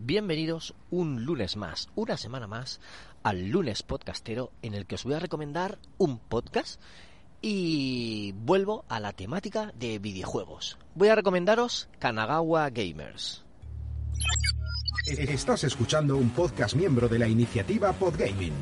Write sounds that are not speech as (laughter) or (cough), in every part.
Bienvenidos un lunes más, una semana más, al lunes podcastero en el que os voy a recomendar un podcast y vuelvo a la temática de videojuegos. Voy a recomendaros Kanagawa Gamers. Estás escuchando un podcast miembro de la iniciativa Podgaming.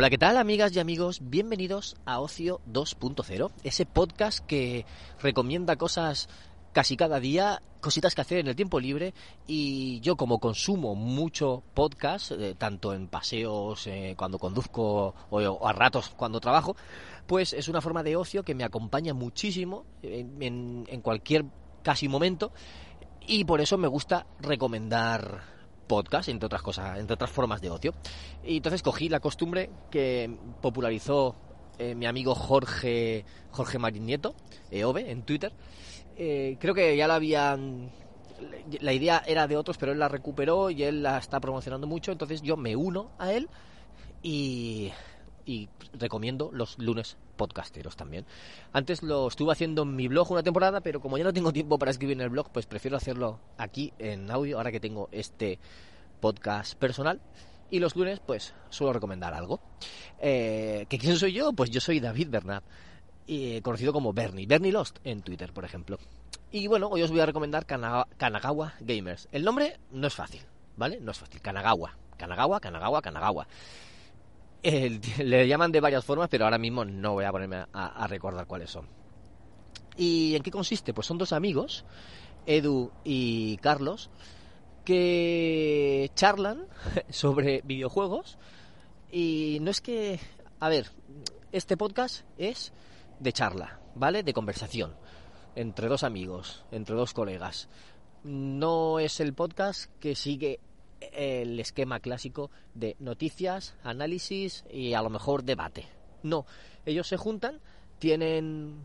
Hola, ¿qué tal amigas y amigos? Bienvenidos a Ocio 2.0, ese podcast que recomienda cosas casi cada día, cositas que hacer en el tiempo libre y yo como consumo mucho podcast, eh, tanto en paseos, eh, cuando conduzco o, a ratos cuando trabajo, pues es una forma de ocio que me acompaña muchísimo en, en cualquier casi momento y por eso me gusta recomendar podcast, entre otras cosas, entre otras formas de ocio. Y entonces cogí la costumbre que popularizó eh, mi amigo Jorge Jorge Marín Nieto, EOBE, en Twitter. Eh, creo que ya la habían la idea era de otros, pero él la recuperó y él la está promocionando mucho, entonces yo me uno a él y, y recomiendo los lunes podcasteros también. Antes lo estuve haciendo en mi blog una temporada, pero como ya no tengo tiempo para escribir en el blog, pues prefiero hacerlo aquí en audio, ahora que tengo este podcast personal. Y los lunes, pues, suelo recomendar algo. Eh, ¿Que quién soy yo? Pues yo soy David Bernat, eh, conocido como Bernie. Bernie Lost en Twitter, por ejemplo. Y bueno, hoy os voy a recomendar Kanagawa Gamers. El nombre no es fácil, ¿vale? No es fácil. Kanagawa. Kanagawa, Kanagawa, Kanagawa. Le llaman de varias formas, pero ahora mismo no voy a ponerme a, recordar cuáles son. ¿Y en qué consiste? Pues son dos amigos, Edu y Carlos, que charlan (laughs) sobre videojuegos. Y no es que. A ver, este podcast es de charla, ¿vale? De conversación. Entre dos amigos, entre dos colegas. No es el podcast que sigue el esquema clásico de noticias, análisis y a lo mejor debate. No, ellos se juntan, tienen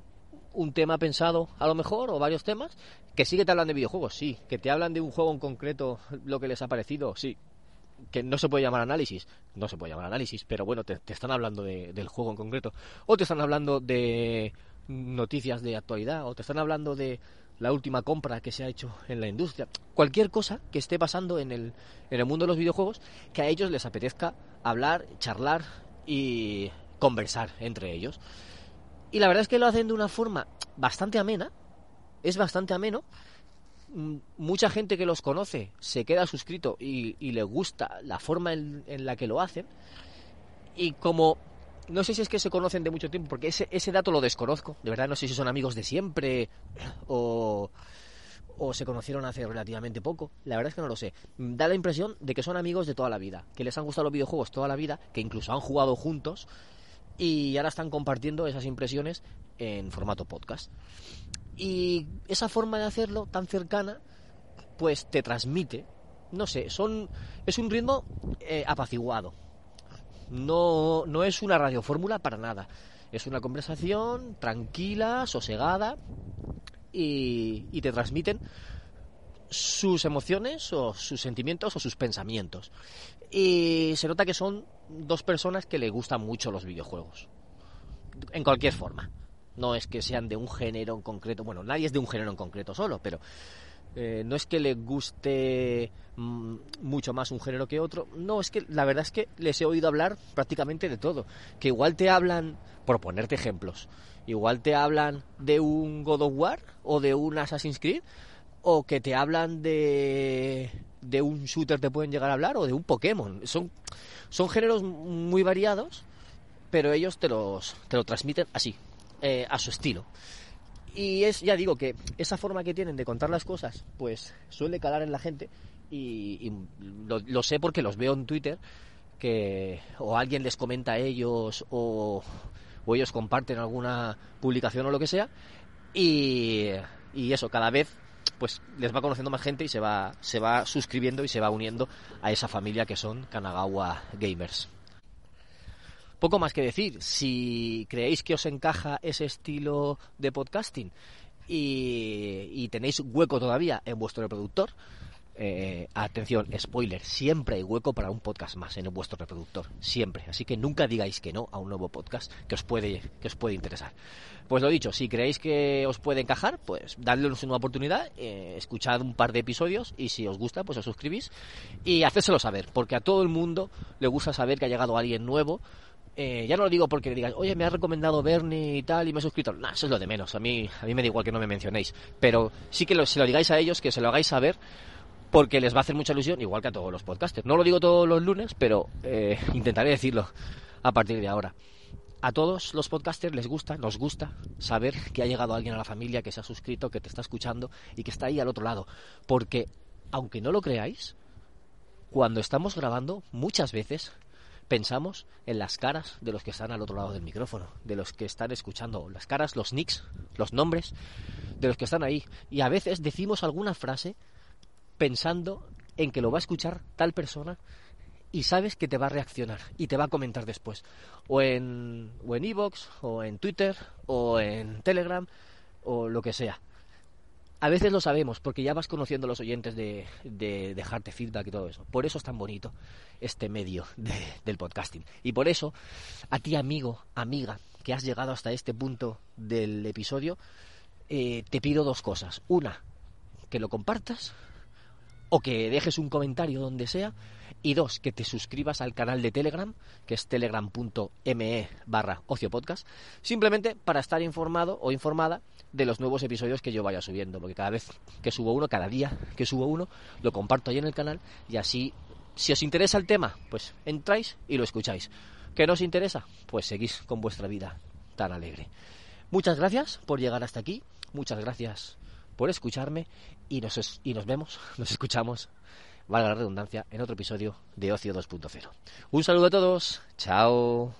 un tema pensado a lo mejor o varios temas, que sí que te hablan de videojuegos, sí, que te hablan de un juego en concreto, lo que les ha parecido, sí, que no se puede llamar análisis, no se puede llamar análisis, pero bueno, te, están hablando de, del juego en concreto, o te están hablando de noticias de actualidad, o te están hablando de la última compra que se ha hecho en la industria, cualquier cosa que esté pasando en el, en el mundo de los videojuegos que a ellos les apetezca hablar, charlar y conversar entre ellos. Y la verdad es que lo hacen de una forma bastante amena, es bastante ameno. Mucha gente que los conoce se queda suscrito y, le gusta la forma en la que lo hacen. Y como no sé si es que se conocen de mucho tiempo, porque ese, ese dato lo desconozco. De verdad, no sé si son amigos de siempre o, se conocieron hace relativamente poco. La verdad es que no lo sé. Da la impresión de que son amigos de toda la vida, que les han gustado los videojuegos toda la vida, que incluso han jugado juntos y ahora están compartiendo esas impresiones en formato podcast. Y esa forma de hacerlo tan cercana, pues te transmite, no sé, son es un ritmo eh, apaciguado, no, no es una radiofórmula para nada. Es una conversación tranquila, sosegada y, y te transmiten sus emociones o sus sentimientos o sus pensamientos. Y se nota que son dos personas que le gustan mucho los videojuegos. En cualquier forma. No es que sean de un género en concreto. Bueno, nadie es de un género en concreto solo, pero eh, no es que les guste mmm, mucho más un género que otro, no, es que la verdad es que les he oído hablar prácticamente de todo, que igual te hablan, por ponerte ejemplos, igual te hablan de un God of War o de un Assassin's Creed, o que te hablan de, de un shooter te pueden llegar a hablar, o de un Pokémon, son, son géneros muy variados, pero ellos te los, te lo transmiten así, eh, a su estilo. Y es, ya digo, que esa forma que tienen de contar las cosas, pues suele calar en la gente y, lo, lo, sé porque los veo en Twitter, que o alguien les comenta a ellos o, o ellos comparten alguna publicación o lo que sea y, y eso, cada vez pues les va conociendo más gente y se va, se va suscribiendo y se va uniendo a esa familia que son Kanagawa Gamers. Poco más que decir. Si creéis que os encaja ese estilo de podcasting, y, tenéis hueco todavía en vuestro reproductor, eh, atención, spoiler, siempre hay hueco para un podcast más en vuestro reproductor, siempre. Así que nunca digáis que no a un nuevo podcast que os puede, que os puede interesar. Pues lo dicho, si creéis que os puede encajar, pues dadle una oportunidad, eh, escuchad un par de episodios y si os gusta, pues os suscribís y hacérselo saber, porque a todo el mundo le gusta saber que ha llegado alguien nuevo eh, ya no lo digo porque digas, oye, me ha recomendado Bernie y tal y me he suscrito. No, eso es lo de menos. A mí, a mí me da igual que no me mencionéis. Pero sí que se lo digáis a ellos, que se lo hagáis saber, porque les va a hacer mucha ilusión, igual que a todos los podcasters. No lo digo todos los lunes, pero eh, (laughs) intentaré decirlo a partir de ahora. A todos los podcasters les gusta, nos gusta saber que ha llegado alguien a la familia, que se ha suscrito, que te está escuchando y que está ahí al otro lado. Porque, aunque no lo creáis, cuando estamos grabando, muchas veces pensamos en las caras de los que están al otro lado del micrófono, de los que están escuchando, las caras, los nicks, los nombres de los que están ahí. Y a veces decimos alguna frase pensando en que lo va a escuchar tal persona y sabes que te va a reaccionar y te va a comentar después. O en o en Evox, o en Twitter, o en Telegram, o lo que sea. A veces lo sabemos porque ya vas conociendo a los oyentes de, dejarte feedback y todo eso. Por eso es tan bonito este medio del podcasting. Y por eso, a ti amigo, amiga, que has llegado hasta este punto del episodio, eh, te pido dos cosas. Una, que lo compartas o que dejes un comentario donde sea. Y dos, que te suscribas al canal de Telegram, que es telegram.me barra ociopodcast, simplemente para estar informado o informada de los nuevos episodios que yo vaya subiendo, porque cada vez que subo uno, cada día que subo uno, lo comparto ahí en el canal y así, si os interesa el tema, pues entráis y lo escucháis. ¿Que no os interesa? Pues seguís con vuestra vida tan alegre. Muchas gracias por llegar hasta aquí, muchas gracias por escucharme y nos, y nos vemos, (laughs) nos escuchamos, valga la redundancia, en otro episodio de Ocio 2.0. Un saludo a todos, chao.